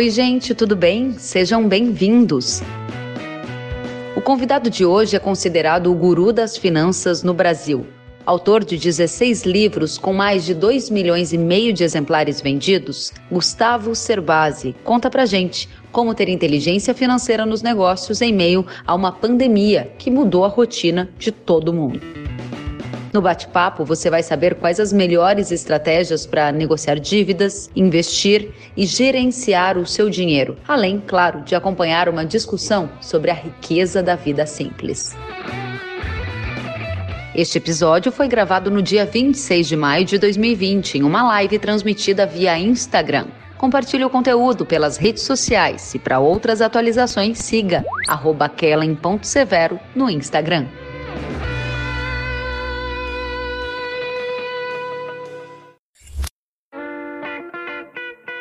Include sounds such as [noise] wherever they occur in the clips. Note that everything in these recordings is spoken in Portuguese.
Oi, gente, tudo bem? Sejam bem-vindos. O convidado de hoje é considerado o guru das finanças no Brasil. Autor de 16 livros com mais de 2 milhões e meio de exemplares vendidos, Gustavo Cerbasi conta pra gente como ter inteligência financeira nos negócios em meio a uma pandemia que mudou a rotina de todo mundo. No bate-papo, você vai saber quais as melhores estratégias para negociar dívidas, investir e gerenciar o seu dinheiro, além, claro, de acompanhar uma discussão sobre a riqueza da vida simples. Este episódio foi gravado no dia 26 de maio de 2020, em uma live transmitida via Instagram. Compartilhe o conteúdo pelas redes sociais e para outras atualizações siga kellen.severo no Instagram.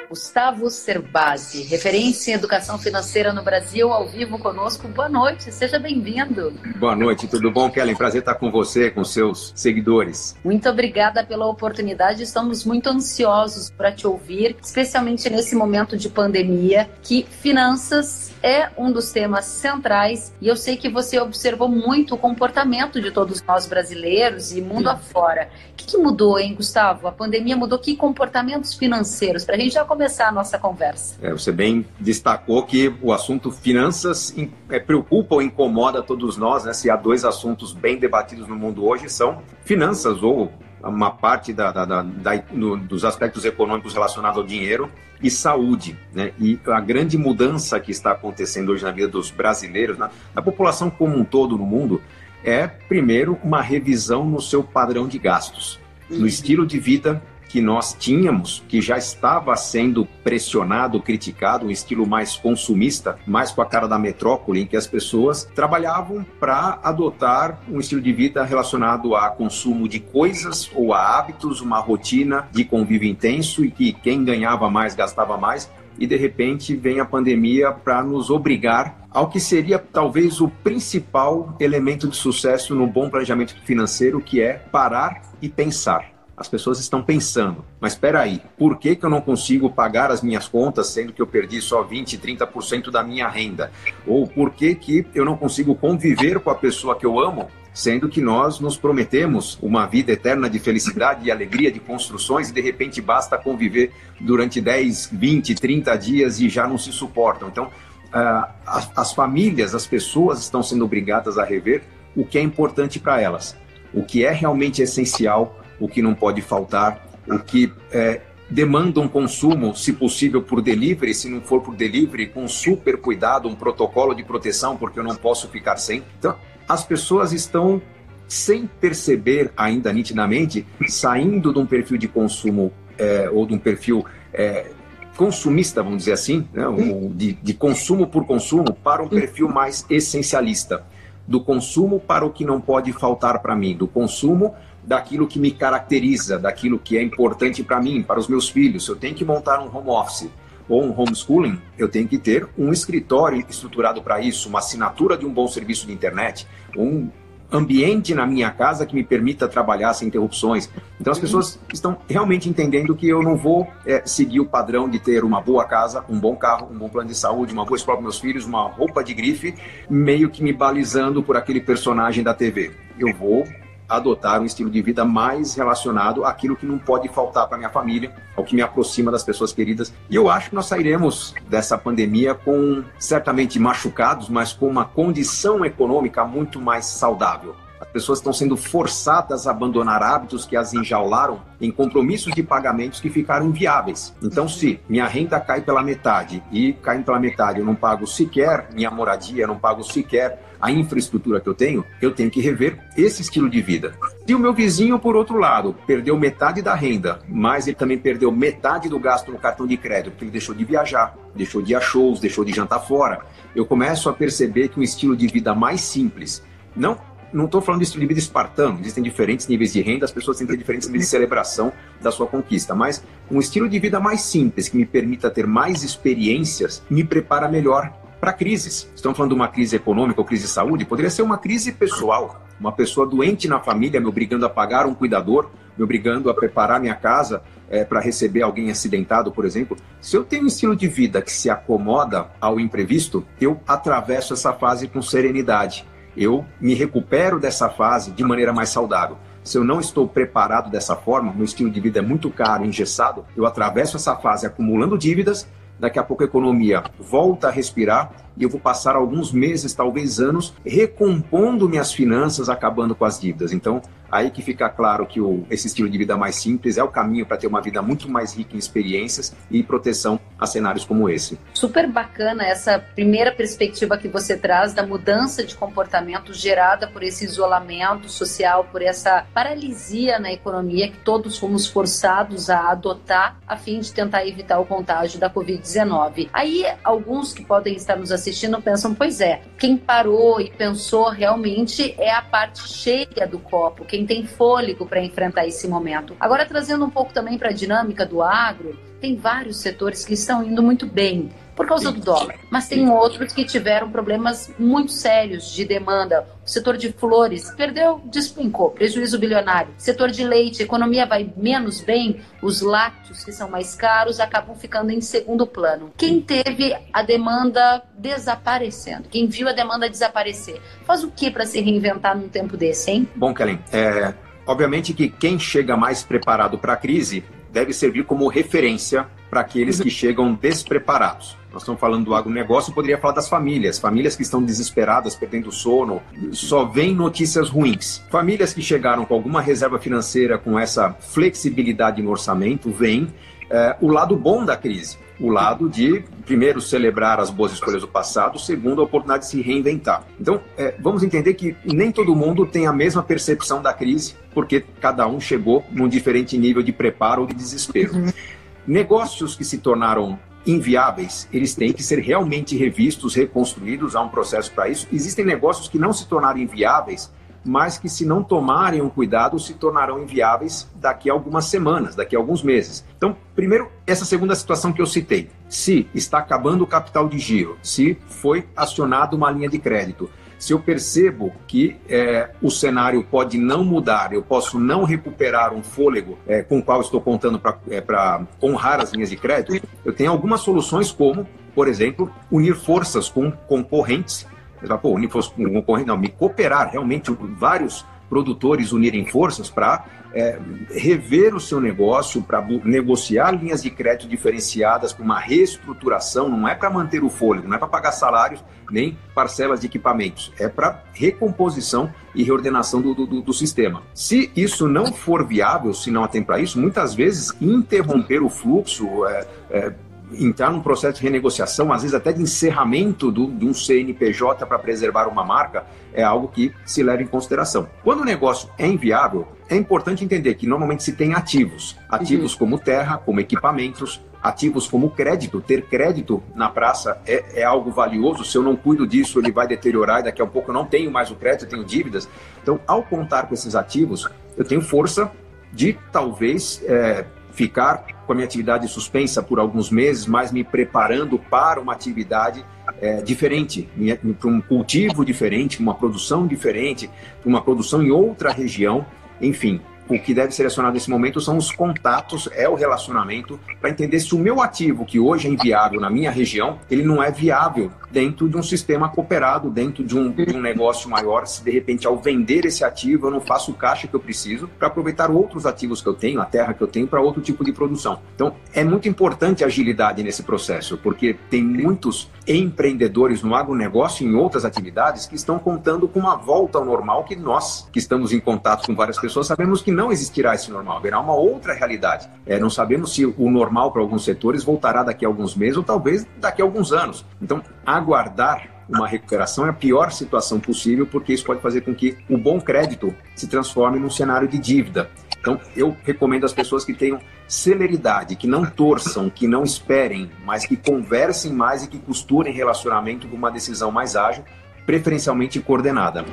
Gustavo Cerbasi, referência em educação financeira no Brasil, ao vivo conosco. Boa noite, seja bem-vindo. Boa noite, tudo bom, Kellen? Prazer estar com você, com seus seguidores. Muito obrigada pela oportunidade. Estamos muito ansiosos para te ouvir, especialmente nesse momento de pandemia, que finanças é um dos temas centrais e eu sei que você observou muito o comportamento de todos nós brasileiros e mundo Sim. afora. O que, que, mudou, hein, Gustavo? A pandemia mudou que comportamentos financeiros? Para a gente já começar a nossa conversa. É, você bem destacou que o assunto finanças é, preocupa ou incomoda todos nós, né? Se há dois assuntos bem debatidos no mundo hoje são finanças ou uma parte da, da, da, da no, dos aspectos econômicos relacionados ao dinheiro e saúde. Né? E a grande mudança que está acontecendo hoje na vida dos brasileiros, na, na população como um todo no mundo, é, primeiro, uma revisão no seu padrão de gastos, no estilo de vida que nós tínhamos, que já estava sendo pressionado, criticado, um estilo mais consumista, mais com a cara da metrópole, em que as pessoas trabalhavam para adotar um estilo de vida relacionado a consumo de coisas ou a hábitos, uma rotina de convívio intenso e que quem ganhava mais gastava mais. E de repente vem a pandemia para nos obrigar ao que seria talvez o principal elemento de sucesso no bom planejamento financeiro, que é parar e pensar as pessoas estão pensando, mas espera aí, por que, que eu não consigo pagar as minhas contas sendo que eu perdi só 20, 30% da minha renda? Ou por que, que eu não consigo conviver com a pessoa que eu amo sendo que nós nos prometemos uma vida eterna de felicidade e alegria de construções e de repente basta conviver durante 10, 20, 30 dias e já não se suportam. Então, uh, as, as famílias, as pessoas estão sendo obrigadas a rever o que é importante para elas, o que é realmente essencial o que não pode faltar, o que é, demanda um consumo, se possível, por delivery, se não for por delivery, com super cuidado, um protocolo de proteção, porque eu não posso ficar sem. Então, as pessoas estão, sem perceber ainda nitidamente, saindo de um perfil de consumo é, ou de um perfil é, consumista, vamos dizer assim, né, de, de consumo por consumo, para um perfil mais essencialista. Do consumo para o que não pode faltar para mim, do consumo daquilo que me caracteriza, daquilo que é importante para mim, para os meus filhos. Eu tenho que montar um home office ou um homeschooling, eu tenho que ter um escritório estruturado para isso, uma assinatura de um bom serviço de internet, um ambiente na minha casa que me permita trabalhar sem interrupções. Então as pessoas estão realmente entendendo que eu não vou é, seguir o padrão de ter uma boa casa, um bom carro, um bom plano de saúde, uma boa escola para meus filhos, uma roupa de grife, meio que me balizando por aquele personagem da TV. Eu vou adotar um estilo de vida mais relacionado àquilo que não pode faltar para minha família, ao que me aproxima das pessoas queridas. E eu acho que nós sairemos dessa pandemia com certamente machucados, mas com uma condição econômica muito mais saudável. As pessoas estão sendo forçadas a abandonar hábitos que as enjaularam em compromissos de pagamentos que ficaram inviáveis. Então, se minha renda cai pela metade e caindo pela metade eu não pago sequer minha moradia, eu não pago sequer a infraestrutura que eu tenho, eu tenho que rever esse estilo de vida. Se o meu vizinho, por outro lado, perdeu metade da renda, mas ele também perdeu metade do gasto no cartão de crédito, porque ele deixou de viajar, deixou de ir a shows, deixou de jantar fora, eu começo a perceber que um estilo de vida mais simples, não não estou falando de de vida espartano, existem diferentes níveis de renda, as pessoas têm diferentes níveis de celebração da sua conquista, mas um estilo de vida mais simples, que me permita ter mais experiências, me prepara melhor para crises. Estamos falando de uma crise econômica ou crise de saúde, poderia ser uma crise pessoal. Uma pessoa doente na família me obrigando a pagar um cuidador, me obrigando a preparar minha casa é, para receber alguém acidentado, por exemplo. Se eu tenho um estilo de vida que se acomoda ao imprevisto, eu atravesso essa fase com serenidade. Eu me recupero dessa fase de maneira mais saudável. Se eu não estou preparado dessa forma, meu estilo de vida é muito caro, engessado, eu atravesso essa fase acumulando dívidas daqui a pouco a economia volta a respirar e eu vou passar alguns meses, talvez anos, recompondo minhas finanças, acabando com as dívidas. Então, aí que fica claro que o, esse estilo de vida mais simples é o caminho para ter uma vida muito mais rica em experiências e proteção a cenários como esse. Super bacana essa primeira perspectiva que você traz da mudança de comportamento gerada por esse isolamento social, por essa paralisia na economia que todos fomos forçados a adotar a fim de tentar evitar o contágio da Covid-19. Aí, alguns que podem estar nos assistindo assistindo pensam, pois é, quem parou e pensou realmente é a parte cheia do copo, quem tem fôlego para enfrentar esse momento. Agora, trazendo um pouco também para a dinâmica do agro, tem vários setores que estão indo muito bem por causa do dólar, mas tem outros que tiveram problemas muito sérios de demanda. O setor de flores perdeu, despencou, prejuízo bilionário. Setor de leite, economia vai menos bem, os lácteos, que são mais caros, acabam ficando em segundo plano. Quem teve a demanda desaparecendo, quem viu a demanda desaparecer, faz o que para se reinventar num tempo desse, hein? Bom, Kellen, é, obviamente que quem chega mais preparado para a crise deve servir como referência para aqueles que chegam despreparados. Nós estamos falando do agronegócio, poderia falar das famílias. Famílias que estão desesperadas, perdendo sono, só vem notícias ruins. Famílias que chegaram com alguma reserva financeira, com essa flexibilidade no orçamento, vem é, o lado bom da crise. O lado de, primeiro, celebrar as boas escolhas do passado, segundo, a oportunidade de se reinventar. Então, é, vamos entender que nem todo mundo tem a mesma percepção da crise, porque cada um chegou num diferente nível de preparo ou de desespero. Uhum. Negócios que se tornaram inviáveis, eles têm que ser realmente revistos, reconstruídos, há um processo para isso. Existem negócios que não se tornaram inviáveis, mas que se não tomarem um cuidado se tornarão inviáveis daqui a algumas semanas, daqui a alguns meses. Então, primeiro, essa segunda situação que eu citei. Se está acabando o capital de giro, se foi acionada uma linha de crédito, se eu percebo que é, o cenário pode não mudar, eu posso não recuperar um fôlego é, com o qual estou contando para é, honrar as linhas de crédito, eu tenho algumas soluções como, por exemplo, unir forças com concorrentes. Pô, unir forças com concorrentes, não, me cooperar realmente vários produtores unirem forças para é, rever o seu negócio, para negociar linhas de crédito diferenciadas para uma reestruturação, não é para manter o fôlego, não é para pagar salários nem parcelas de equipamentos, é para recomposição e reordenação do, do, do, sistema. Se isso não for viável, se não tempo para isso, muitas vezes interromper o fluxo, é, é, entrar num processo de renegociação, às vezes até de encerramento do, de um CNPJ para preservar uma marca, é algo que se leva em consideração. Quando o negócio é inviável, é importante entender que normalmente se tem ativos. Ativos uhum. como terra, como equipamentos, ativos como crédito. Ter crédito na praça é, é, algo valioso. Se eu não cuido disso, ele vai deteriorar e daqui a pouco eu não tenho mais o crédito, eu tenho dívidas. Então, ao contar com esses ativos, eu tenho força de talvez é, ficar com a minha atividade suspensa por alguns meses, mas me preparando para uma atividade é, diferente, para um cultivo diferente, uma produção diferente, uma produção em outra região, enfim o que deve ser acionado nesse momento são os contatos, é o relacionamento, para entender se o meu ativo, que hoje é inviável na minha região, ele não é viável dentro de um sistema cooperado, dentro de um, de um negócio maior, se de repente ao vender esse ativo eu não faço o caixa que eu preciso para aproveitar outros ativos que eu tenho, a terra que eu tenho, para outro tipo de produção. Então, é muito importante a agilidade nesse processo, porque tem muitos empreendedores no agronegócio e em outras atividades que estão contando com uma volta ao normal que nós, que estamos em contato com várias pessoas, sabemos que não existirá esse normal, haverá uma outra realidade. É, não sabemos se o normal para alguns setores voltará daqui a alguns meses ou talvez daqui a alguns anos. Então, aguardar uma recuperação é a pior situação possível, porque isso pode fazer com que o bom crédito se transforme num cenário de dívida. Então, eu recomendo às pessoas que tenham celeridade, que não torçam, que não esperem, mas que conversem mais e que costurem relacionamento com uma decisão mais ágil, preferencialmente coordenada.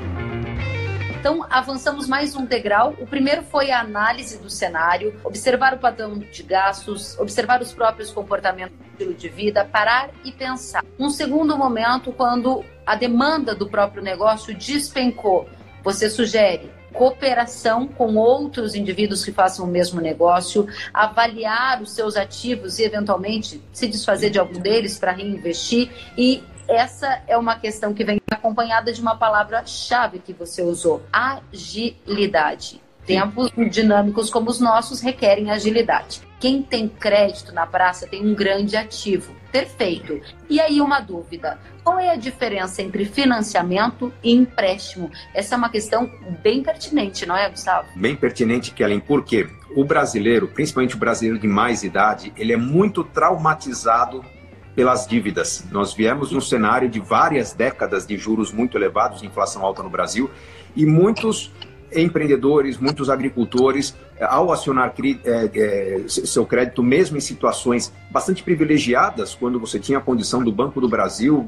Então, avançamos mais um degrau. O primeiro foi a análise do cenário, observar o padrão de gastos, observar os próprios comportamentos estilo de vida, parar e pensar. Um segundo momento, quando a demanda do próprio negócio despencou, você sugere cooperação com outros indivíduos que façam o mesmo negócio, avaliar os seus ativos e, eventualmente, se desfazer de algum deles para reinvestir. E essa é uma questão que vem acompanhada de uma palavra-chave que você usou: agilidade. Tempos dinâmicos como os nossos requerem agilidade. Quem tem crédito na praça tem um grande ativo. Perfeito. E aí uma dúvida: qual é a diferença entre financiamento e empréstimo? Essa é uma questão bem pertinente, não é, Gustavo? Bem pertinente, Kellen, porque o brasileiro, principalmente o brasileiro de mais idade, ele é muito traumatizado pelas dívidas. Nós viemos num cenário de várias décadas de juros muito elevados, inflação alta no Brasil, e muitos empreendedores, muitos agricultores, eh, ao acionar é, é, seu crédito, mesmo em situações bastante privilegiadas, quando você tinha a condição do Banco do Brasil,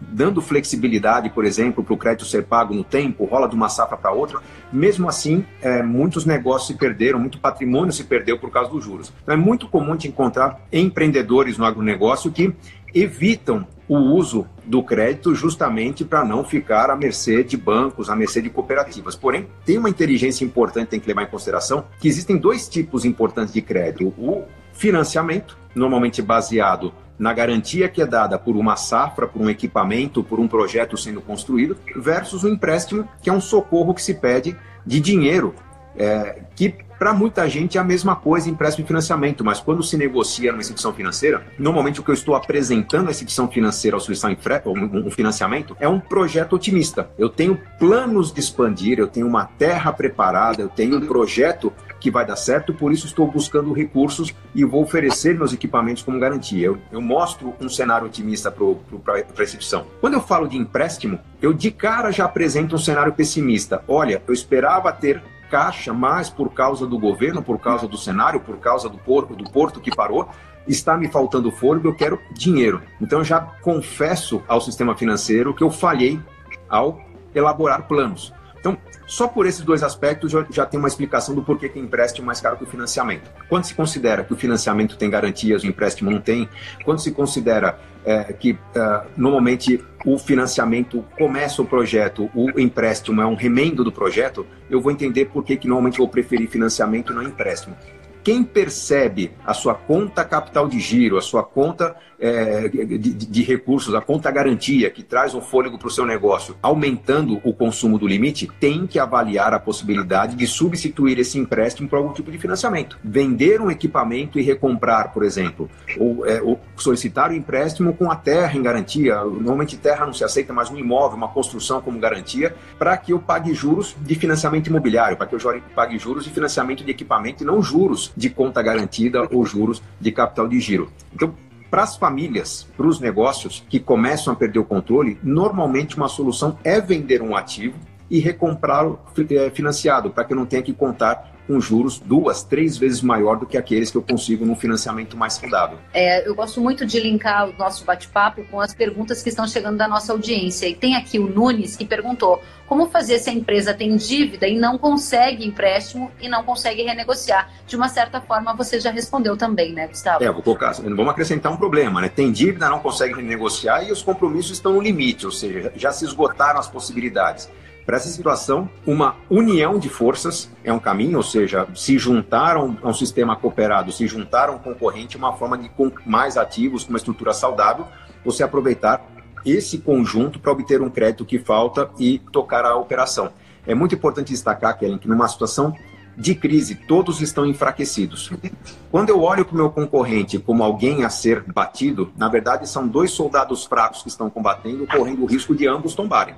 dando flexibilidade, por exemplo, para o crédito ser pago no tempo, rola de uma safra para outra, mesmo assim, muitos negócios se perderam, muito patrimônio se perdeu por causa dos juros. Então, é muito comum te encontrar empreendedores no agronegócio que evitam o uso do crédito justamente para não ficar à mercê de bancos, à mercê de cooperativas. Porém, tem uma inteligência importante que tem que levar em consideração que existem dois tipos importantes de crédito: o financiamento, normalmente baseado na garantia que é dada por uma safra, por um equipamento, por um projeto sendo construído, versus o empréstimo, que é um socorro que se pede de dinheiro, é, que para muita gente é a mesma coisa empréstimo e financiamento, mas quando se negocia numa instituição financeira, normalmente o que eu estou apresentando à instituição financeira ao solicitar um financiamento é um projeto otimista. Eu tenho planos de expandir, eu tenho uma terra preparada, eu tenho um projeto que vai dar certo, por isso estou buscando recursos e vou oferecer meus equipamentos como garantia. Eu, eu mostro um cenário otimista para a instituição. Quando eu falo de empréstimo, eu de cara já apresento um cenário pessimista. Olha, eu esperava ter caixa, mas por causa do governo, por causa do cenário, por causa do do porto que parou, está me faltando fôlego, eu quero dinheiro. Então eu já confesso ao sistema financeiro que eu falhei ao elaborar planos. Então, só por esses dois aspectos já, já tem uma explicação do porquê que empréstimo é mais caro que o financiamento. Quando se considera que o financiamento tem garantias, o empréstimo não tem, quando se considera é, que uh, normalmente o financiamento começa o projeto, o empréstimo é um remendo do projeto, eu vou entender por que, normalmente vou preferir financiamento e não empréstimo. Quem percebe a sua conta capital de giro, a sua conta é, de, de, recursos, a conta garantia que traz um fôlego para o seu negócio, aumentando o consumo do limite, tem que avaliar a possibilidade de substituir esse empréstimo por algum tipo de financiamento. Vender um equipamento e recomprar, por exemplo, ou, é, ou solicitar o um empréstimo com a terra em garantia. Normalmente terra não se aceita, mas um imóvel, uma construção como garantia, para que eu pague juros de financiamento imobiliário, para que eu pague juros de financiamento de equipamento e não juros de conta garantida ou juros de capital de giro. Então, para as famílias, para os negócios que começam a perder o controle, normalmente uma solução é vender um ativo e recomprá-lo eh, financiado, para que eu não tenha que contar com juros duas, três vezes maior do que aqueles que eu consigo num financiamento mais saudável. É, eu gosto muito de linkar o nosso bate-papo com as perguntas que estão chegando da nossa audiência. E tem aqui o Nunes que perguntou como fazer se a empresa tem dívida e não consegue empréstimo e não consegue renegociar. De uma certa forma, você já respondeu também, né, Gustavo? É, vou colocar, vamos acrescentar um problema, né? Tem dívida, não consegue renegociar e os compromissos estão no limite, ou seja, já se esgotaram as possibilidades. Para essa situação, uma união de forças é um caminho, ou seja, se juntaram a um sistema cooperado, se juntaram um concorrente, uma forma de com mais ativos, com uma estrutura saudável, você aproveitar esse conjunto para obter um crédito que falta e tocar a operação. É muito importante destacar, Kellen, que numa situação de crise, todos estão enfraquecidos. Quando eu olho para o meu concorrente como alguém a ser batido, na verdade são dois soldados fracos que estão combatendo, correndo o risco de ambos tombarem.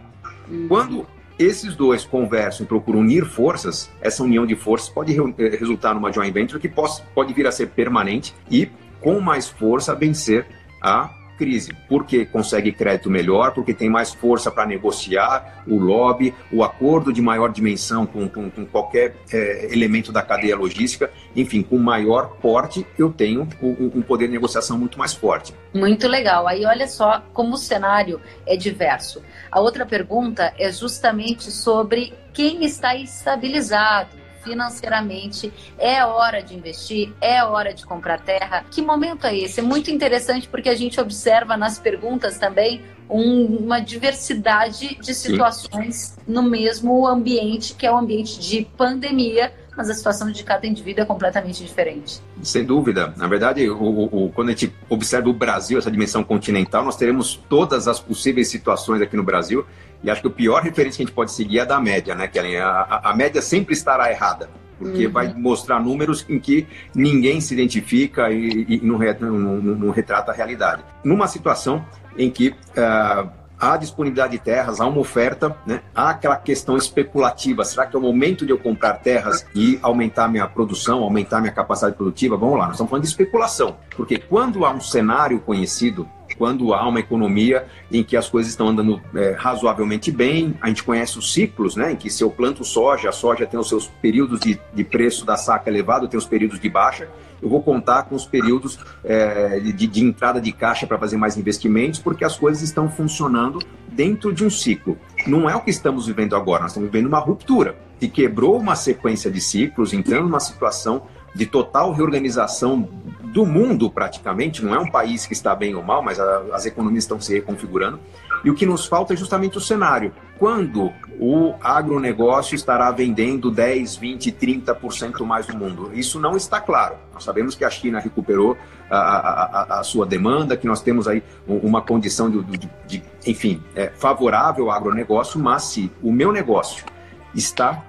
Quando esses dois conversam e procuram unir forças, essa união de forças pode eh, resultar numa joint venture que pode, pode vir a ser permanente e, com mais força, vencer a crise, porque consegue crédito melhor, porque tem mais força para negociar o lobby, o acordo de maior dimensão com, com, com qualquer é, elemento da cadeia logística, enfim, com maior porte, eu tenho um, um poder de negociação muito mais forte. Muito legal. Aí olha só como o cenário é diverso. A outra pergunta é justamente sobre quem está estabilizado financeiramente, é hora de investir, é hora de comprar terra. Que momento é esse? É muito interessante porque a gente observa nas perguntas também um, uma diversidade de situações no mesmo ambiente, que é o ambiente de pandemia, mas a situação de cada indivíduo é completamente diferente. Sem dúvida. Na verdade, o, o, quando a gente observa o Brasil, essa dimensão continental, nós teremos todas as possíveis situações aqui no Brasil. E acho que o pior referência que a gente pode seguir é a da média, né, Kellen? A, a, a média sempre estará errada porque uhum. vai mostrar números em que ninguém se identifica e, e não, não, não, retrata a realidade. Numa situação em que uh, há disponibilidade de terras, há uma oferta, né? há aquela questão especulativa. Será que é o momento de eu comprar terras e aumentar minha produção, aumentar minha capacidade produtiva? Vamos lá, nós estamos falando de especulação. Porque quando há um cenário conhecido, quando há uma economia em que as coisas estão andando é, razoavelmente bem, a gente conhece os ciclos, né, em que se eu planto soja, a soja tem os seus períodos de, de preço da saca elevado, tem os períodos de baixa, eu vou contar com os períodos é, de, de entrada de caixa para fazer mais investimentos, porque as coisas estão funcionando dentro de um ciclo. Não é o que estamos vivendo agora, nós estamos vivendo uma ruptura que quebrou uma sequência de ciclos, entrando numa situação de total reorganização do mundo praticamente, não é um país que está bem ou mal, mas a, as economias estão se reconfigurando. E o que nos falta é justamente o cenário. Quando o agronegócio estará vendendo 10, 20, 30% mais no mundo? Isso não está claro. Nós sabemos que a China recuperou a, a, a sua demanda, que nós temos aí uma condição de, de, de enfim, é, favorável ao agronegócio, mas se o meu negócio está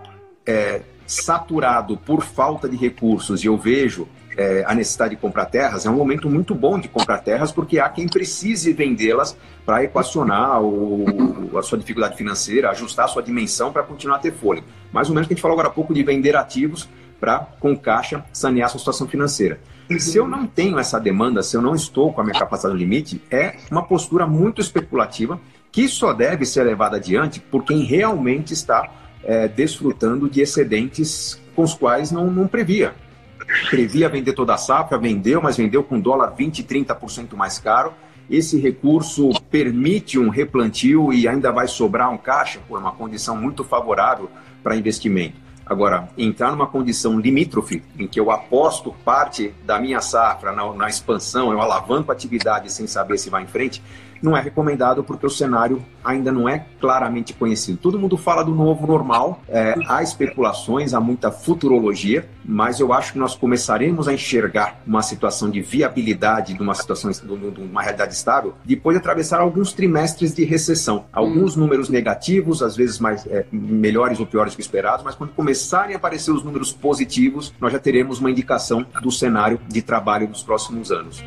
é, saturado por falta de recursos e eu vejo é, a necessidade de comprar terras, é um momento muito bom de comprar terras, porque há quem precise vendê-las para equacionar o, a sua dificuldade financeira, ajustar a sua dimensão para continuar a ter fôlego. Mais ou menos que a gente falou agora há pouco de vender ativos para, com caixa, sanear a sua situação financeira. E se eu não tenho essa demanda, se eu não estou com a minha capacidade no limite, é uma postura muito especulativa que só deve ser levada adiante por quem realmente está é, desfrutando de excedentes com os quais não, não previa previa vender toda a safra, vendeu, mas vendeu com dólar 20, 30% mais caro. Esse recurso permite um replantio e ainda vai sobrar um caixa, por uma condição muito favorável para investimento. Agora, entrar numa condição limítrofe, em que eu aposto parte da minha safra na, na expansão, eu alavanco a atividade sem saber se vai em frente, não é recomendado porque o cenário ainda não é claramente conhecido. Todo mundo fala do novo normal, é, há especulações, há muita futurologia, mas eu acho que nós começaremos a enxergar uma situação de viabilidade de uma situação, de uma realidade estável, depois de atravessar alguns trimestres de recessão. Alguns hum. números negativos, às vezes mais é, melhores ou piores que esperados, mas quando começarem a aparecer os números positivos, nós já teremos uma indicação do cenário de trabalho dos próximos anos.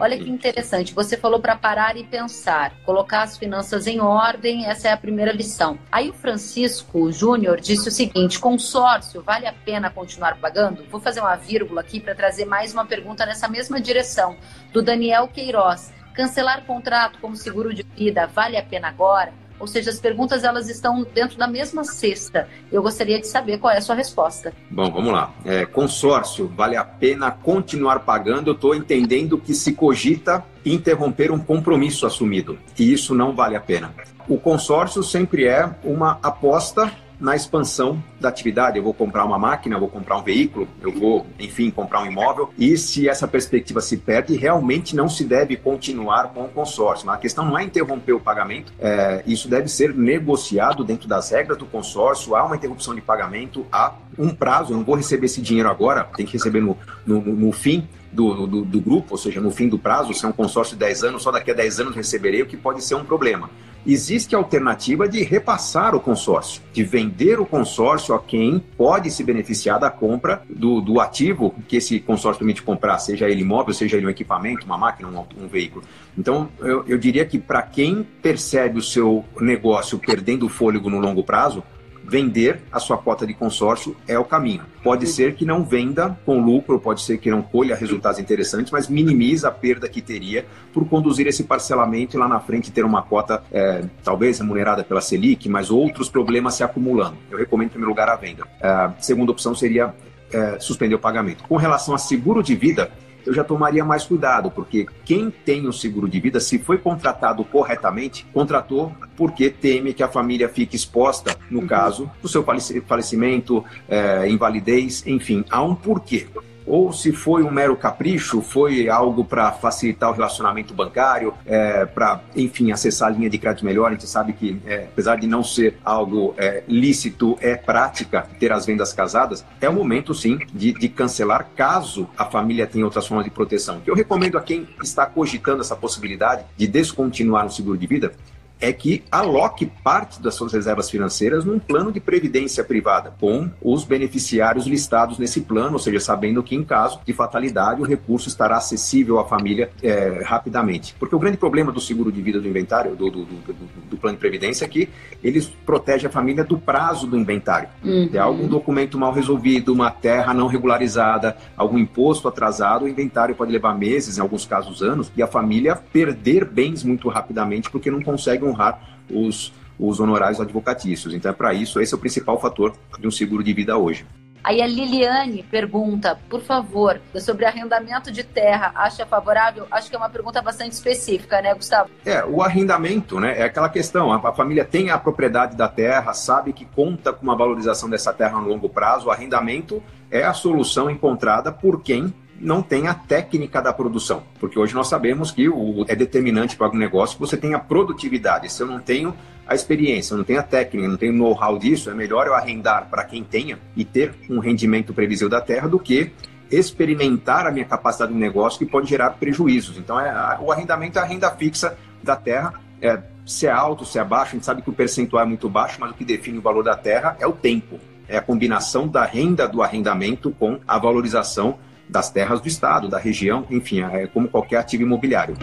Olha que interessante. Você falou para parar e pensar, colocar as finanças em ordem, essa é a primeira lição. Aí o Francisco Júnior disse o seguinte: consórcio, vale a pena continuar pagando? Vou fazer uma vírgula aqui para trazer mais uma pergunta nessa mesma direção, do Daniel Queiroz. Cancelar contrato como seguro de vida vale a pena agora? Ou seja, as perguntas elas estão dentro da mesma cesta. Eu gostaria de saber qual é a sua resposta. Bom, vamos lá. É, consórcio, vale a pena continuar pagando? Eu estou entendendo que se cogita interromper um compromisso assumido. E isso não vale a pena. O consórcio sempre é uma aposta na expansão da atividade. Eu vou comprar uma máquina, vou comprar um veículo, eu vou, enfim, comprar um imóvel. E se essa perspectiva se perde, realmente não se deve continuar com o consórcio. Mas a questão não é interromper o pagamento, é, isso deve ser negociado dentro das regras do consórcio. Há uma interrupção de pagamento, há um prazo. Eu não vou receber esse dinheiro agora, tem que receber no, no, no fim do, do, do, grupo, ou seja, no fim do prazo, se é um consórcio de 10 anos, só daqui a 10 anos receberei, o que pode ser um problema existe a alternativa de repassar o consórcio, de vender o consórcio a quem pode se beneficiar da compra do, do ativo que esse consórcio permite comprar, seja ele imóvel, seja ele um equipamento, uma máquina, um, um veículo. Então, eu, eu diria que para quem percebe o seu negócio perdendo fôlego no longo prazo, vender a sua cota de consórcio é o caminho. Pode ser que não venda com lucro, pode ser que não colha resultados interessantes, mas minimiza a perda que teria por conduzir esse parcelamento e lá na frente ter uma cota é, talvez remunerada pela Selic, mas outros problemas se acumulando. Eu recomendo em primeiro lugar a venda. A segunda opção seria é, suspender o pagamento. Com relação a seguro de vida, eu já tomaria mais cuidado, porque quem tem o seguro de vida, se foi contratado corretamente, contratou porque teme que a família fique exposta, no uhum. caso do seu falecimento, é, invalidez, enfim, há um porquê ou se foi um mero capricho, foi algo para facilitar o relacionamento bancário, é, para, enfim, acessar a linha de crédito melhor. A gente sabe que, é, apesar de não ser algo é, lícito, é prática ter as vendas casadas, é o momento, sim, de, de cancelar caso a família tenha outras formas de proteção. Eu recomendo a quem está cogitando essa possibilidade de descontinuar o seguro de vida, é que aloque parte das suas reservas financeiras num plano de previdência privada, com os beneficiários listados nesse plano, ou seja, sabendo que em caso de fatalidade o recurso estará acessível à família é, rapidamente. Porque o grande problema do seguro de vida do inventário, do, do, do, do plano de previdência, é que ele protege a família do prazo do inventário. Uhum. É algum documento mal resolvido, uma terra não regularizada, algum imposto atrasado, o inventário pode levar meses, em alguns casos anos, e a família perder bens muito rapidamente porque não consegue honrar os, os honorários advocatícios. Então, é para isso, esse é o principal fator de um seguro de vida hoje. Aí a Liliane pergunta, por favor, sobre arrendamento de terra, acha favorável? Acho que é uma pergunta bastante específica, né, Gustavo? É, o arrendamento, né, é aquela questão, a, a família tem a propriedade da terra, sabe que conta com uma valorização dessa terra no longo prazo, o arrendamento é a solução encontrada por quem não tem a técnica da produção. Porque hoje nós sabemos que o, é determinante para o negócio que você tenha produtividade. Se eu não tenho a experiência, eu não tenho a técnica, não tenho know-how disso, é melhor eu arrendar para quem tenha e ter um rendimento previsível da terra do que experimentar a minha capacidade de negócio que pode gerar prejuízos. Então, é, o arrendamento é a renda fixa da terra. É, se é alto, se é baixo, a gente sabe que o percentual é muito baixo, mas o que define o valor da terra é o tempo. É a combinação da renda do arrendamento com a valorização das terras do Estado, da região, enfim, é como qualquer ativo imobiliário.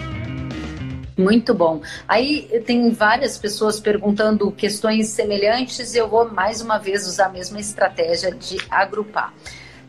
Muito bom. Aí tem várias pessoas perguntando questões semelhantes e eu vou mais uma vez usar a mesma estratégia de agrupar.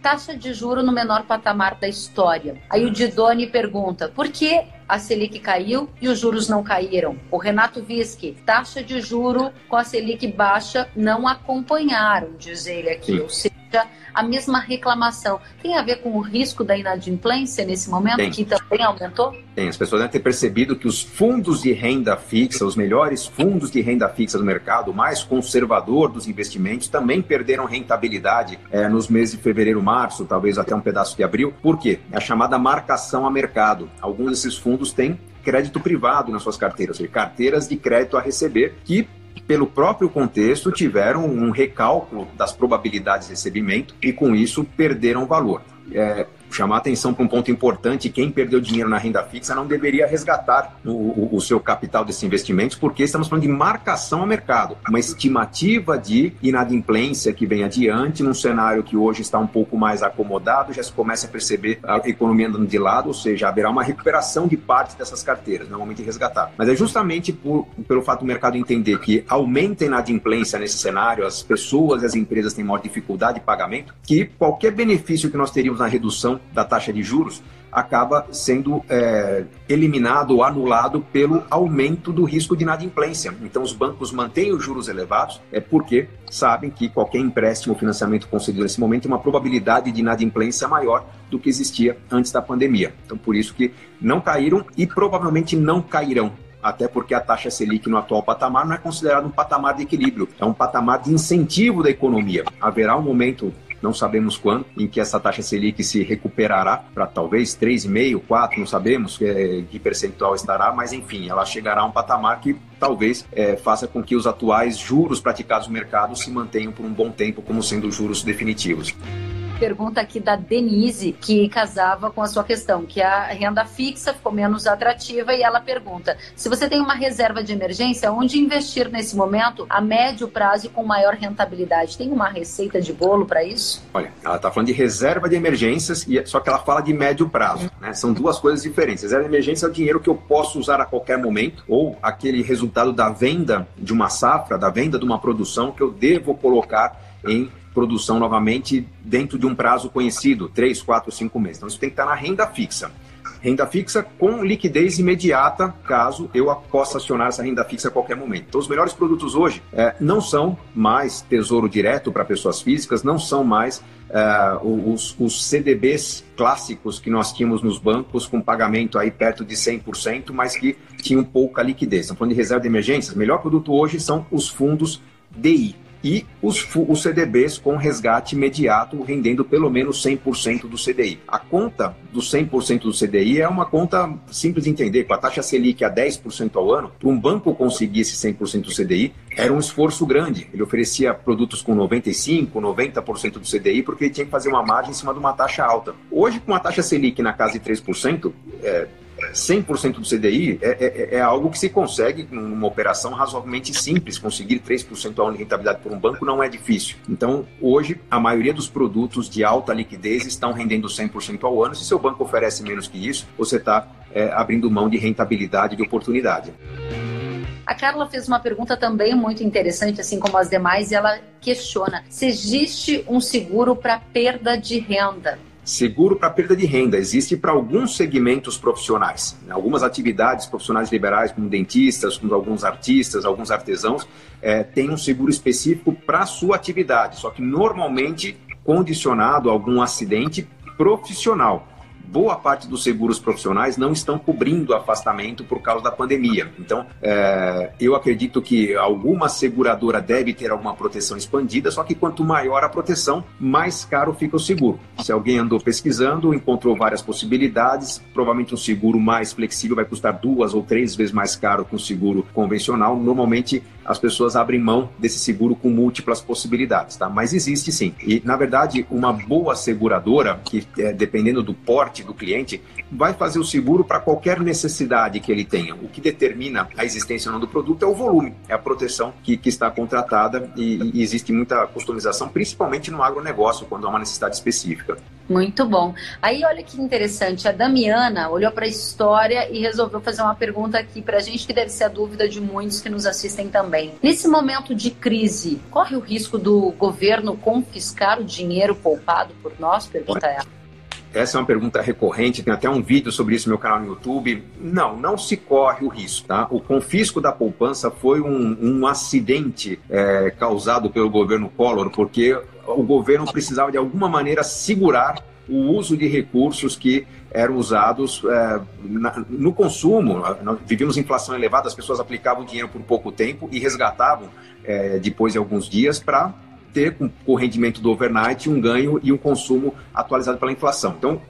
Taxa de juro no menor patamar da história. Aí o Didone pergunta: por que a Selic caiu e os juros não caíram? O Renato Visque, taxa de juro com a Selic baixa não acompanharam, diz ele aqui. Sim. Ou seja, a mesma reclamação. Tem a ver com o risco da inadimplência nesse momento, Tem. que também aumentou? Tem. As pessoas devem ter percebido que os fundos de renda fixa, os melhores fundos de renda fixa do mercado, o mais conservador dos investimentos, também perderam rentabilidade é, nos meses de fevereiro, março, talvez até um pedaço de abril. Por quê? É a chamada marcação a mercado. Alguns desses fundos têm crédito privado nas suas carteiras, ou seja, carteiras de crédito a receber, que pelo próprio contexto, tiveram um recálculo das probabilidades de recebimento e, com isso, perderam valor. É, chamar atenção para um ponto importante: quem perdeu dinheiro na renda fixa não deveria resgatar o, o, o, seu capital desses investimentos, porque estamos falando de marcação a mercado, uma estimativa de inadimplência que vem adiante, num cenário que hoje está um pouco mais acomodado, já se começa a perceber a economia andando de lado, ou seja, haverá uma recuperação de parte dessas carteiras, normalmente resgatar. Mas é justamente por, pelo fato do mercado entender que aumenta a inadimplência nesse cenário, as pessoas e as empresas têm maior dificuldade de pagamento, que qualquer benefício que nós teríamos na redução da taxa de juros acaba sendo é, eliminado ou anulado pelo aumento do risco de inadimplência. Então, os bancos mantêm os juros elevados é porque sabem que qualquer empréstimo ou financiamento concedido nesse momento tem uma probabilidade de inadimplência maior do que existia antes da pandemia. Então, por isso que não caíram e provavelmente não cairão até porque a taxa Selic no atual patamar não é considerado um patamar de equilíbrio, é um patamar de incentivo da economia. Haverá um momento não sabemos quando, em que essa taxa Selic se recuperará para talvez 3,5%, 4%, não sabemos que, é, que percentual estará, mas enfim, ela chegará a um patamar que talvez é, faça com que os atuais juros praticados no mercado se mantenham por um bom tempo como sendo juros definitivos pergunta aqui da Denise, que casava com a sua questão, que a renda fixa ficou menos atrativa e ela pergunta: se você tem uma reserva de emergência, onde investir nesse momento a médio prazo e com maior rentabilidade? Tem uma receita de bolo para isso? Olha, ela está falando de reserva de emergências, e só que ela fala de médio prazo. Né? São duas coisas diferentes. Reserva de emergência é o dinheiro que eu posso usar a qualquer momento, ou aquele resultado da venda de uma safra, da venda de uma produção que eu devo colocar em produção novamente dentro de um prazo conhecido, 3, 4, 5 meses. Então isso tem que estar na renda fixa. renda fixa com liquidez imediata, caso eu possa acionar essa renda fixa a qualquer momento. Então, os melhores produtos hoje é, não são mais tesouro direto para pessoas físicas, não são mais é, os, os, CDBs clássicos que nós tínhamos nos bancos com pagamento aí perto de 100%, mas que tinham pouca liquidez. Estamos falando de reserva de emergências. O melhor produto hoje são os fundos DI e os, os CDBs com resgate imediato, rendendo pelo menos 100% do CDI. A conta do 100% do CDI é uma conta simples de entender. Com a taxa Selic a 10% ao ano, para um banco conseguir esse 100% do CDI, era um esforço grande. Ele oferecia produtos com 95%, 90% do CDI, porque ele tinha que fazer uma margem em cima de uma taxa alta. Hoje, com a taxa Selic na casa de 3%, é, 100% do CDI é, é, é, algo que se consegue numa operação razoavelmente simples. Conseguir 3% ao ano de rentabilidade por um banco não é difícil. Então, hoje, a maioria dos produtos de alta liquidez estão rendendo 100% ao ano. Se seu banco oferece menos que isso, você está é, abrindo mão de rentabilidade, de oportunidade. A Carla fez uma pergunta também muito interessante, assim como as demais, e ela questiona se existe um seguro para perda de renda. Seguro para perda de renda. Existe para alguns segmentos profissionais. Algumas atividades profissionais liberais, como dentistas, como alguns artistas, alguns artesãos, é, um seguro específico para a sua atividade, só que normalmente condicionado a algum acidente profissional boa parte dos seguros profissionais não estão cobrindo afastamento por causa da pandemia. Então, é, eu acredito que alguma seguradora deve ter alguma proteção expandida, só que quanto maior a proteção, mais caro fica o seguro. Se alguém andou pesquisando, encontrou várias possibilidades, provavelmente um seguro mais flexível vai custar duas ou três vezes mais caro que um seguro convencional. Normalmente, as pessoas abrem mão desse seguro com múltiplas possibilidades, tá? Mas existe sim. E, na verdade, uma boa seguradora, que é, dependendo do porte do cliente, vai fazer o seguro para qualquer necessidade que ele tenha. O que determina a existência ou não do produto é o volume, é a proteção que, que está contratada e, e existe muita customização, principalmente no agronegócio, quando há uma necessidade específica. Muito bom. Aí olha que interessante, a Damiana olhou para a história e resolveu fazer uma pergunta aqui para a gente que deve ser a dúvida de muitos que nos assistem também. Nesse momento de crise, corre o risco do governo confiscar o dinheiro poupado por nós? Pergunta ela. Essa é uma pergunta recorrente, tem até um vídeo sobre isso no meu canal no YouTube. Não, não se corre o risco. Tá? O confisco da poupança foi um, um acidente é, causado pelo governo Collor, porque o governo precisava de alguma maneira segurar o uso de recursos que eram usados é, na, no consumo. Nós vivíamos inflação elevada, as pessoas aplicavam dinheiro por pouco tempo e resgatavam é, depois de alguns dias para ter, com o rendimento do overnight, um ganho e um consumo atualizado pela inflação. Então,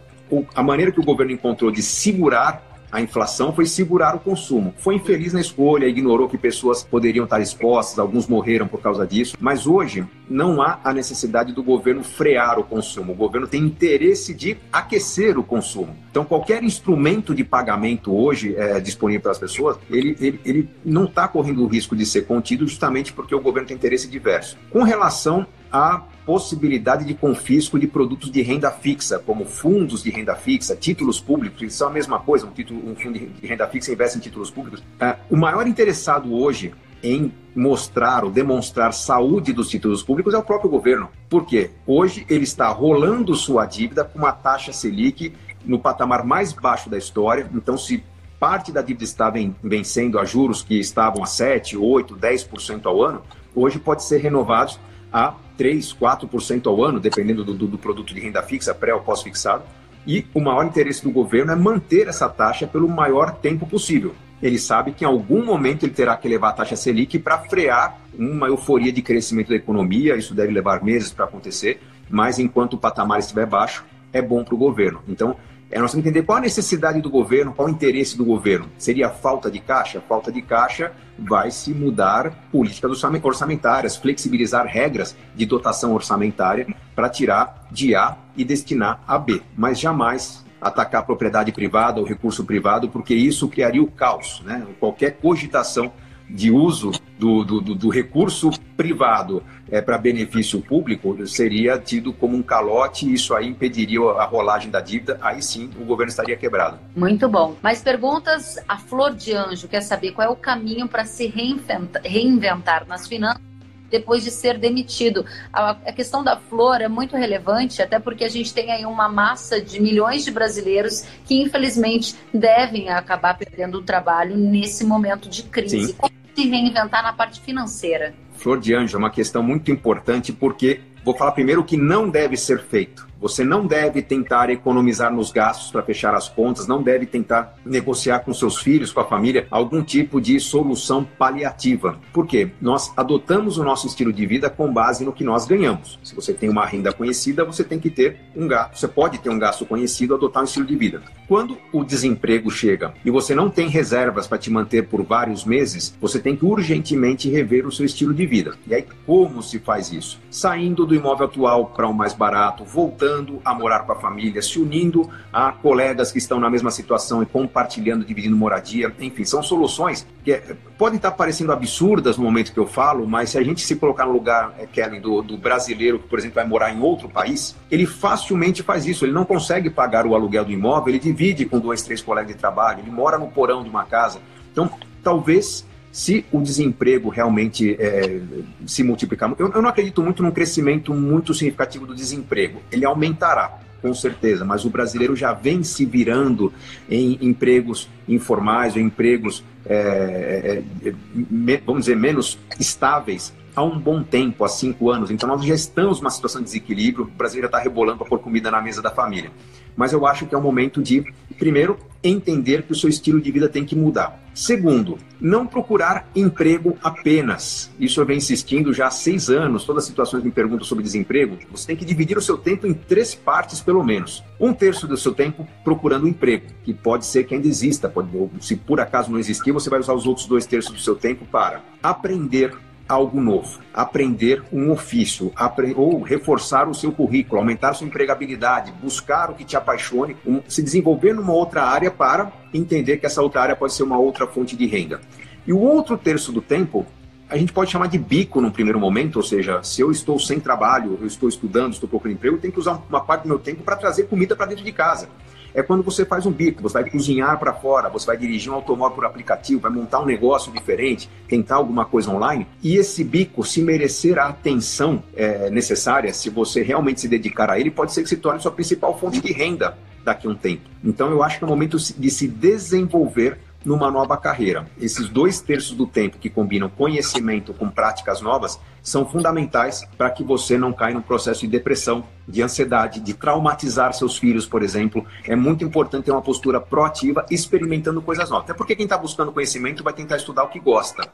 a maneira que o governo encontrou de segurar a inflação foi segurar o consumo. Foi infeliz na escolha, ignorou que pessoas poderiam estar expostas, alguns morreram por causa disso, mas hoje não há a necessidade do governo frear o consumo. O governo tem interesse de aquecer o consumo. Então, qualquer instrumento de pagamento hoje é, disponível para as pessoas, ele, ele, ele não está correndo o risco de ser contido justamente porque o governo tem interesse diverso. Com relação a possibilidade de confisco de produtos de renda fixa, como fundos de renda fixa, títulos públicos, que são a mesma coisa, um, título, um fundo de renda fixa investe em títulos públicos. Uh, o maior interessado hoje em mostrar ou demonstrar saúde dos títulos públicos é o próprio governo. Por quê? Hoje ele está rolando sua dívida com uma taxa Selic no patamar mais baixo da história. Então, se parte da dívida está vencendo a juros que estavam a 7, 8, 10% ao ano, hoje pode ser renovados a 3, 4% ao ano, dependendo do, do, produto de renda fixa, pré ou pós-fixado. E o maior interesse do governo é manter essa taxa pelo maior tempo possível. Ele sabe que em algum momento ele terá que levar a taxa Selic para frear uma euforia de crescimento da economia. Isso deve levar meses para acontecer, mas enquanto o patamar estiver baixo, é bom para o governo. Então, é, nós temos que entender qual a necessidade do governo, qual o interesse do governo. Seria falta de caixa? Falta de caixa vai se mudar políticas orçamentárias, flexibilizar regras de dotação orçamentária para tirar de A e destinar a B, mas jamais atacar a propriedade privada ou recurso privado, porque isso criaria o caos. Né? Qualquer cogitação de uso do, do, do recurso privado é, para benefício público seria tido como um calote e isso aí impediria a rolagem da dívida, aí sim o governo estaria quebrado. Muito bom. Mais perguntas? A Flor de Anjo quer saber qual é o caminho para se reinventar, reinventar nas finanças depois de ser demitido. A, questão da flor é muito relevante, até porque a gente tem aí uma massa de milhões de brasileiros que, infelizmente, devem acabar perdendo o trabalho nesse momento de crise. Sim. Como se reinventar na parte financeira? Flor de Anjo é uma questão muito importante porque vou falar primeiro o que não deve ser feito. Você não deve tentar economizar nos gastos para fechar as contas, não deve tentar negociar com seus filhos, com a família, algum tipo de solução paliativa. Por quê? Nós adotamos o nosso estilo de vida com base no que nós ganhamos. Se você tem uma renda conhecida, você tem que ter um gasto. Você pode ter um gasto conhecido, adotar um estilo de vida. Quando o desemprego chega e você não tem reservas para te manter por vários meses, você tem que urgentemente rever o seu estilo de vida. E aí, como se faz isso? Saindo do imóvel atual para o um mais barato, voltando voltando a morar com a família, se unindo a colegas que estão na mesma situação e compartilhando, dividindo moradia. Enfim, são soluções que é, podem estar parecendo absurdas no momento que eu falo, mas se a gente se colocar no lugar, é, Kelly, do, do brasileiro que, por exemplo, vai morar em outro país, ele facilmente faz isso. Ele não consegue pagar o aluguel do imóvel, ele divide com dois, três colegas de trabalho, ele mora no porão de uma casa. Então, talvez se o desemprego realmente é, se multiplicar, eu, eu não acredito muito num crescimento muito significativo do desemprego. Ele aumentará, com certeza, mas o brasileiro já vem se virando em empregos informais, ou empregos, é, é, é vamos dizer, menos estáveis há um bom tempo, há cinco anos. Então nós já estamos numa situação de desequilíbrio, o brasileiro está rebolando para pôr comida na mesa da família. Mas eu acho que é o momento de, primeiro, entender que o seu estilo de vida tem que mudar. Segundo, não procurar emprego apenas. Isso eu venho insistindo já há seis anos. Todas as situações me perguntam sobre desemprego, você tem que dividir o seu tempo em três partes, pelo menos. Um terço do seu tempo procurando um emprego, que pode ser que ainda exista. Pode, se por acaso não existir, você vai usar os outros dois terços do seu tempo para aprender algo novo, aprender um ofício, ou reforçar o seu currículo, aumentar sua empregabilidade, buscar o que te apaixone, um, se desenvolver numa outra área para entender que essa outra área pode ser uma outra fonte de renda. E o outro terço do tempo a gente pode chamar de bico no primeiro momento, ou seja, se eu estou sem trabalho, eu estou estudando, estou procurando emprego, eu tenho que usar uma parte do meu tempo para trazer comida para dentro de casa é quando você faz um bico, você vai cozinhar para fora, você vai dirigir um automóvel por aplicativo, vai montar um negócio diferente, tentar alguma coisa online. E esse bico, se merecer a atenção é, necessária, se você realmente se dedicar a ele, pode ser que se torne sua principal fonte de renda daqui a um tempo. Então eu acho que é o momento de se desenvolver numa nova carreira. Esses dois terços do tempo que combinam conhecimento com práticas novas são fundamentais para que você não caia num processo de depressão, de ansiedade, de traumatizar seus filhos, por exemplo. É muito importante ter uma postura proativa, experimentando coisas novas. Até porque quem está buscando conhecimento vai tentar estudar o que gosta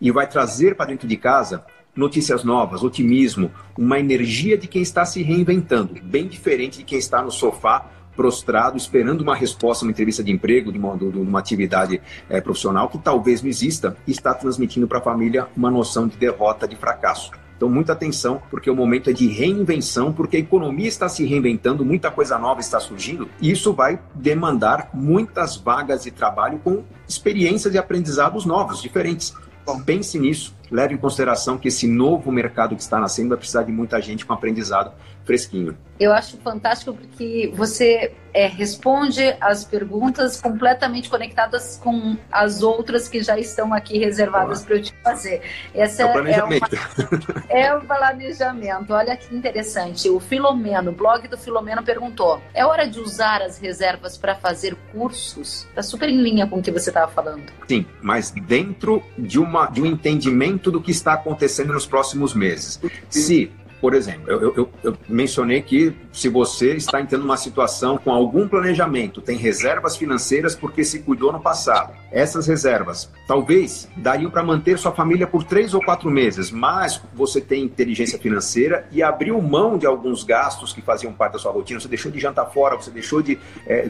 e vai trazer para dentro de casa notícias novas, otimismo, uma energia de quem está se reinventando, bem diferente de quem está no sofá prostrado, esperando uma resposta, uma entrevista de emprego, de uma, de uma atividade é, profissional que talvez não exista, e está transmitindo para a família uma noção de derrota, de fracasso. Então, muita atenção, porque o momento é de reinvenção, porque a economia está se reinventando, muita coisa nova está surgindo, e isso vai demandar muitas vagas de trabalho com experiências e aprendizados novos, diferentes. Então, pense nisso, leve em consideração que esse novo mercado que está nascendo vai precisar de muita gente com aprendizado fresquinho. Eu acho fantástico porque você é, responde as perguntas completamente conectadas com as outras que já estão aqui reservadas para eu te fazer. Essa é o planejamento. É, uma, [laughs] é o planejamento. Olha que interessante. O Filomeno, o blog do Filomeno perguntou: é hora de usar as reservas para fazer cursos? Está super em linha com o que você estava falando. Sim, mas dentro de, uma, de um entendimento do que está acontecendo nos próximos meses. Se por exemplo, eu, eu, eu, mencionei que se você está entrando numa situação com algum planejamento, tem reservas financeiras porque se cuidou no passado. Essas reservas talvez dariam para manter sua família por três ou quatro meses, mas você tem inteligência financeira e abriu mão de alguns gastos que faziam parte da sua rotina. Você deixou de jantar fora, você deixou de, é,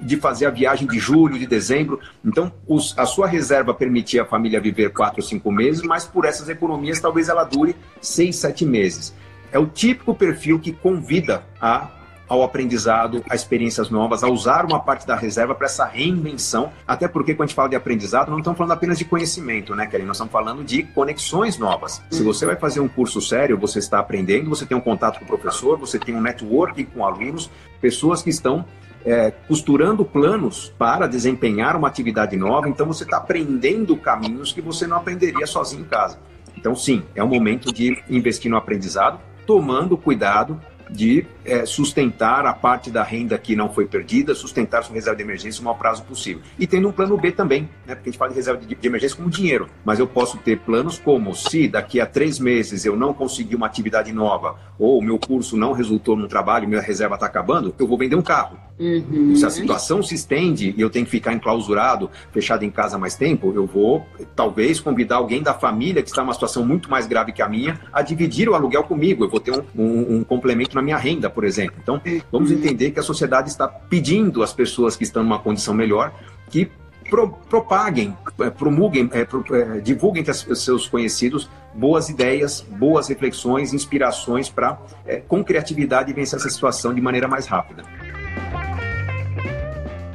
de fazer a viagem de julho, de dezembro. Então, os, a sua reserva permitia a família viver quatro ou cinco meses, mas por essas economias talvez ela dure seis, sete meses é o típico perfil que convida a ao aprendizado, a experiências novas, a usar uma parte da reserva para essa reinvenção. Até porque, quando a gente fala de aprendizado, não estamos falando apenas de conhecimento, né, Kelly? Nós estamos falando de conexões novas. Se você vai fazer um curso sério, você está aprendendo, você tem um contato com o professor, você tem um networking com alunos, pessoas que estão é, costurando planos para desempenhar uma atividade nova, então você está aprendendo caminhos que você não aprenderia sozinho em casa. Então, sim, é o momento de investir no aprendizado, tomando cuidado de é, sustentar a parte da renda que não foi perdida, sustentar sua reserva de emergência o maior prazo possível. E tendo um plano B também, né? Porque a gente fala de reserva de, de emergência como dinheiro, mas eu posso ter planos como se daqui a três meses eu não conseguir uma atividade nova ou o meu curso não resultou no trabalho, minha reserva está acabando, eu vou vender um carro. Uhum. Se a situação se estende e eu tenho que ficar enclausurado, fechado em casa mais tempo, eu vou talvez convidar alguém da família que está numa situação muito mais grave que a minha a dividir o aluguel comigo. Eu vou ter um, um, um complemento na minha renda, por exemplo. Então, vamos entender que a sociedade está pedindo às pessoas que estão numa condição melhor que pro, propaguem, é, promulguem, é, pro, é, divulguem os seus conhecidos boas ideias, boas reflexões, inspirações para, é, com criatividade, vencer essa situação de maneira mais rápida.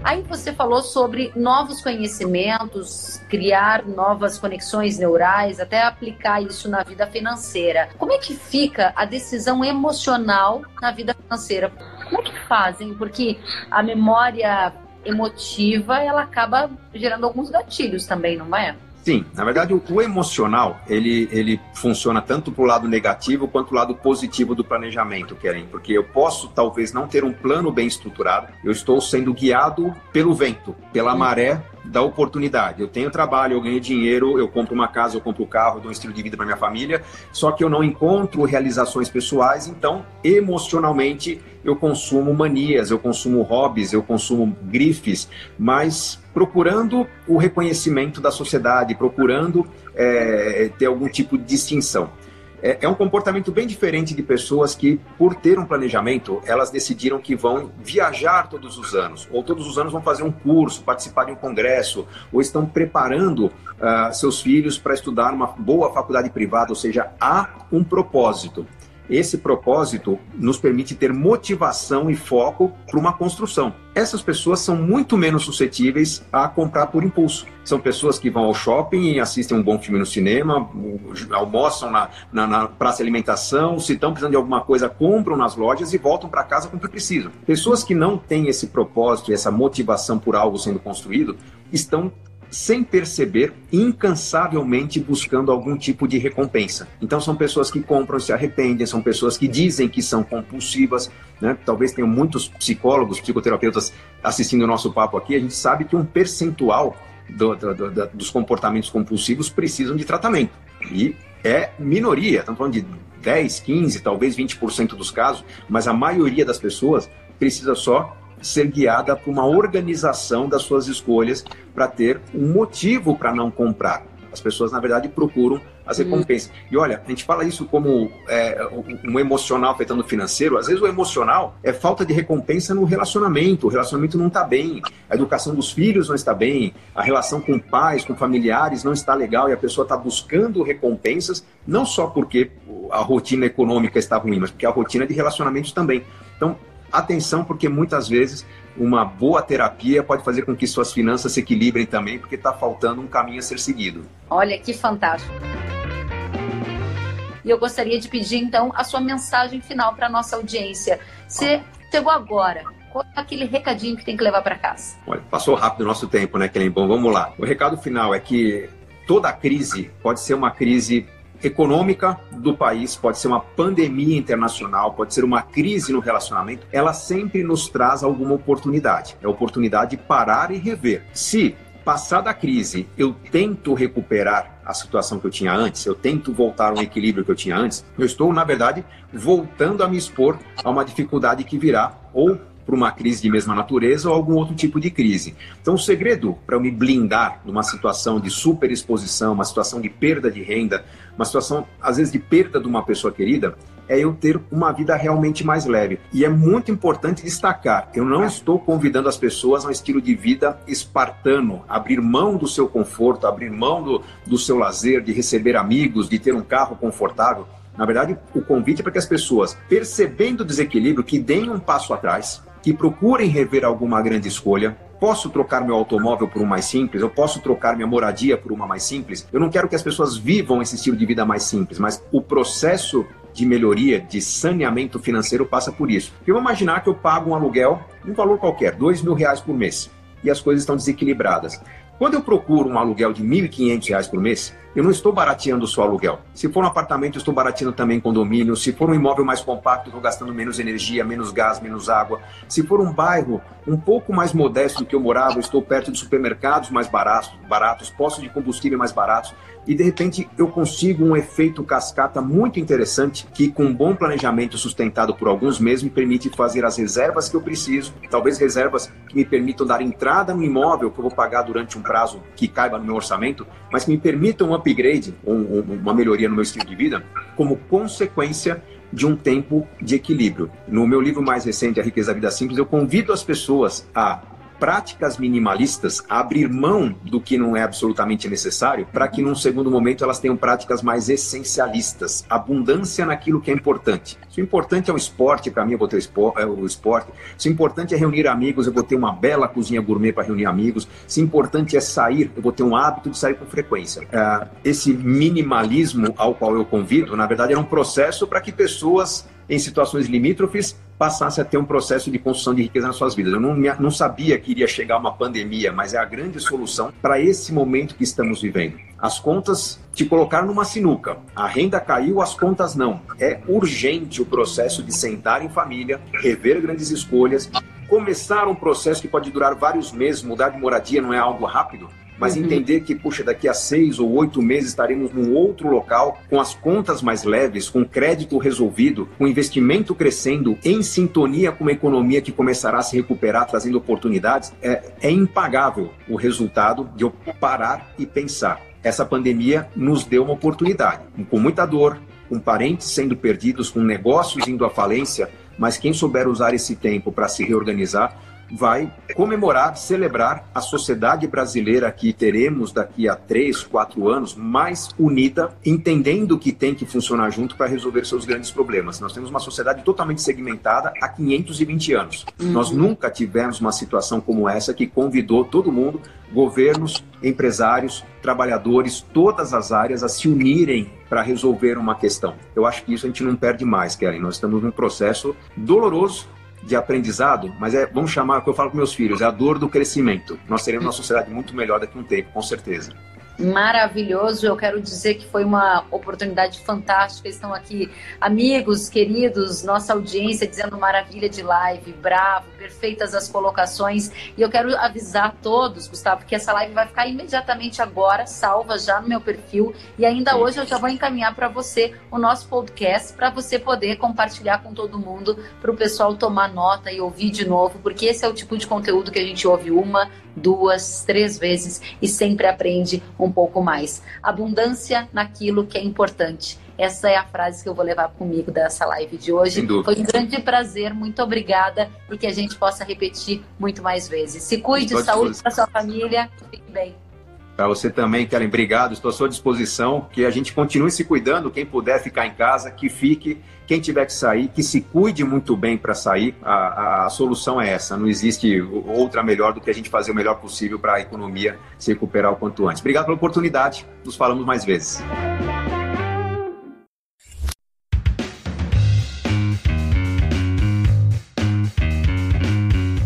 Aí você falou sobre novos conhecimentos, criar novas conexões neurais, até aplicar isso na vida financeira. Como é que fica a decisão emocional na vida financeira? Como é que fazem? Porque a memória emotiva, ela acaba gerando alguns gatilhos também, não é? Sim, na verdade o, o emocional ele, ele funciona tanto para o lado negativo quanto para o lado positivo do planejamento, Keren, porque eu posso talvez não ter um plano bem estruturado, eu estou sendo guiado pelo vento, pela maré da oportunidade. Eu tenho trabalho, eu ganho dinheiro, eu compro uma casa, eu compro um carro, eu dou um estilo de vida para minha família, só que eu não encontro realizações pessoais, então emocionalmente eu consumo manias, eu consumo hobbies, eu consumo grifes, mas procurando o reconhecimento da sociedade, procurando é, ter algum tipo de distinção. É, é, um comportamento bem diferente de pessoas que, por ter um planejamento, elas decidiram que vão viajar todos os anos, ou todos os anos vão fazer um curso, participar de um congresso, ou estão preparando uh, seus filhos para estudar uma boa faculdade privada, ou seja, há um propósito. Esse propósito nos permite ter motivação e foco para uma construção. Essas pessoas são muito menos suscetíveis a comprar por impulso. São pessoas que vão ao shopping e assistem um bom filme no cinema, almoçam na, na, na praça de alimentação, se estão precisando de alguma coisa, compram nas lojas e voltam para casa com o que precisam. Pessoas que não têm esse propósito e essa motivação por algo sendo construído estão sem perceber, incansavelmente buscando algum tipo de recompensa. Então são pessoas que compram se arrependem, são pessoas que dizem que são compulsivas, né? Talvez tenham muitos psicólogos, psicoterapeutas assistindo o nosso papo aqui, a gente sabe que um percentual do, do, do, dos comportamentos compulsivos precisam de tratamento. E é minoria, estamos falando de 10, 15, talvez 20% dos casos, mas a maioria das pessoas precisa só ser guiada por uma organização das suas escolhas para ter um motivo para não comprar. As pessoas, na verdade, procuram as uhum. recompensas. Hum. E olha, a gente fala isso como é, um emocional afetando o financeiro. Às vezes o emocional é falta de recompensa no relacionamento. O relacionamento não está bem, a educação dos filhos não está bem, a relação com pais, com familiares não está legal e a pessoa está buscando recompensas, não só porque a rotina econômica está ruim, mas porque a rotina de relacionamentos também. Então, atenção, porque muitas vezes uma boa terapia pode fazer com que suas finanças se equilibrem também, porque está faltando um caminho a ser seguido. Olha que fantástico. E eu gostaria de pedir então a sua mensagem final para a nossa audiência. Você chegou agora, qual é aquele recadinho que tem que levar para casa? Olha, passou rápido o nosso tempo, né, Kellen? Bom, vamos lá. O recado final é que toda crise pode ser uma crise econômica do país, pode ser uma pandemia internacional, pode ser uma crise no relacionamento, ela sempre nos traz alguma oportunidade. É a oportunidade de parar e rever. Se passada a crise eu tento recuperar a situação que eu tinha antes, eu tento voltar ao equilíbrio que eu tinha antes, eu estou, na verdade, voltando a me expor a uma dificuldade que virá ou por uma crise de mesma natureza ou algum outro tipo de crise. Então, o segredo para eu me blindar numa situação de superexposição, uma situação de perda de renda, uma situação, às vezes, de perda de uma pessoa querida, é eu ter uma vida realmente mais leve. E é muito importante destacar: eu não estou convidando as pessoas a um estilo de vida espartano, abrir mão do seu conforto, abrir mão do, do seu lazer, de receber amigos, de ter um carro confortável. Na verdade, o convite é para que as pessoas, percebendo o desequilíbrio, que deem um passo atrás, que procurem rever alguma grande escolha. Posso trocar meu automóvel por um mais simples? Eu posso trocar minha moradia por uma mais simples? Eu não quero que as pessoas vivam esse estilo de vida mais simples, mas o processo de melhoria, de saneamento financeiro passa por isso. Eu vou imaginar que eu pago um aluguel, um valor qualquer, dois mil reais por mês, e as coisas estão desequilibradas. Quando eu procuro um aluguel de R$ 1.500 por mês, eu não estou barateando só aluguel. Se for um apartamento, eu estou barateando também condomínio. Se for um imóvel mais compacto, eu estou gastando menos energia, menos gás, menos água. Se for um bairro um pouco mais modesto do que eu morava, eu estou perto de supermercados mais baratos, baratos, postos de combustível mais baratos e de repente eu consigo um efeito cascata muito interessante que com um bom planejamento sustentado por alguns meses me permite fazer as reservas que eu preciso, talvez reservas que me permitam dar entrada no imóvel que eu vou pagar durante um prazo que caiba no meu orçamento, mas que me permitam upgrade, um, uma melhoria no meu estilo de vida, como consequência de um tempo de equilíbrio. No meu livro mais recente, A Riqueza da Vida Simples, eu convido as pessoas a práticas minimalistas, abrir mão do que não é absolutamente necessário, para que num segundo momento elas tenham práticas mais essencialistas, abundância naquilo que é importante. Se o importante é o esporte, para mim eu vou ter é o esporte. Se o importante é reunir amigos, eu vou ter uma bela cozinha gourmet para reunir amigos. Se o importante é sair, eu vou ter um hábito de sair com frequência. Uh, esse minimalismo ao qual eu convido, na verdade, era um processo para que pessoas em situações limítrofes, passasse a ter um processo de construção de riqueza nas suas vidas. Eu não, não sabia que iria chegar uma pandemia, mas é a grande solução para esse momento que estamos vivendo. As contas te colocaram numa sinuca. A renda caiu, as contas não. É urgente o processo de sentar em família, rever grandes escolhas, começar um processo que pode durar vários meses, mudar de moradia não é algo rápido, mas uhum. entender que, puxa, daqui a seis ou oito meses estaremos num outro local, com as contas mais leves, com crédito resolvido, com investimento crescendo, em sintonia com uma economia que começará a se recuperar, trazendo oportunidades, é, é impagável o resultado de eu parar e pensar. Essa pandemia nos deu uma oportunidade, com muita dor, com parentes sendo perdidos, com negócios indo à falência, mas quem souber usar esse tempo para se reorganizar vai comemorar, celebrar a sociedade brasileira que teremos daqui a três, quatro anos mais unida, entendendo que tem que funcionar junto para resolver seus grandes problemas. Nós temos uma sociedade totalmente segmentada há 520 anos. Uhum. Nós nunca tivemos uma situação como essa que convidou todo mundo, governos, empresários, trabalhadores, todas as áreas a se unirem para resolver uma questão. Eu acho que isso a gente não perde mais, Kellen. Nós estamos num processo doloroso, de aprendizado, mas é, vamos chamar, o que eu falo com meus filhos, é a dor do crescimento. Nós teremos uma sociedade muito melhor daqui a um tempo, com certeza maravilhoso. Eu quero dizer que foi uma oportunidade fantástica. Estão aqui amigos, queridos, nossa audiência dizendo maravilha de live, bravo, perfeitas as colocações. E eu quero avisar todos, Gustavo, que essa live vai ficar imediatamente agora, salva já no meu perfil. E ainda hoje eu já vou encaminhar para você o nosso podcast, para você poder compartilhar com todo mundo, para o pessoal tomar nota e ouvir de novo, porque esse é o tipo de conteúdo que a gente ouve uma, duas, três vezes e sempre aprende um pouco mais. Abundância naquilo que é importante. Essa é a frase que eu vou levar comigo dessa live de hoje. Foi um grande prazer, muito obrigada e que a gente possa repetir muito mais vezes. Se cuide, saúde para sua família, fique bem. Para você também, Karen, obrigado. Estou à sua disposição. Que a gente continue se cuidando. Quem puder ficar em casa, que fique. Quem tiver que sair, que se cuide muito bem para sair. A, a, a, solução é essa. Não existe outra melhor do que a gente fazer o melhor possível para a economia se recuperar o quanto antes. Obrigado pela oportunidade. Nos falamos mais vezes.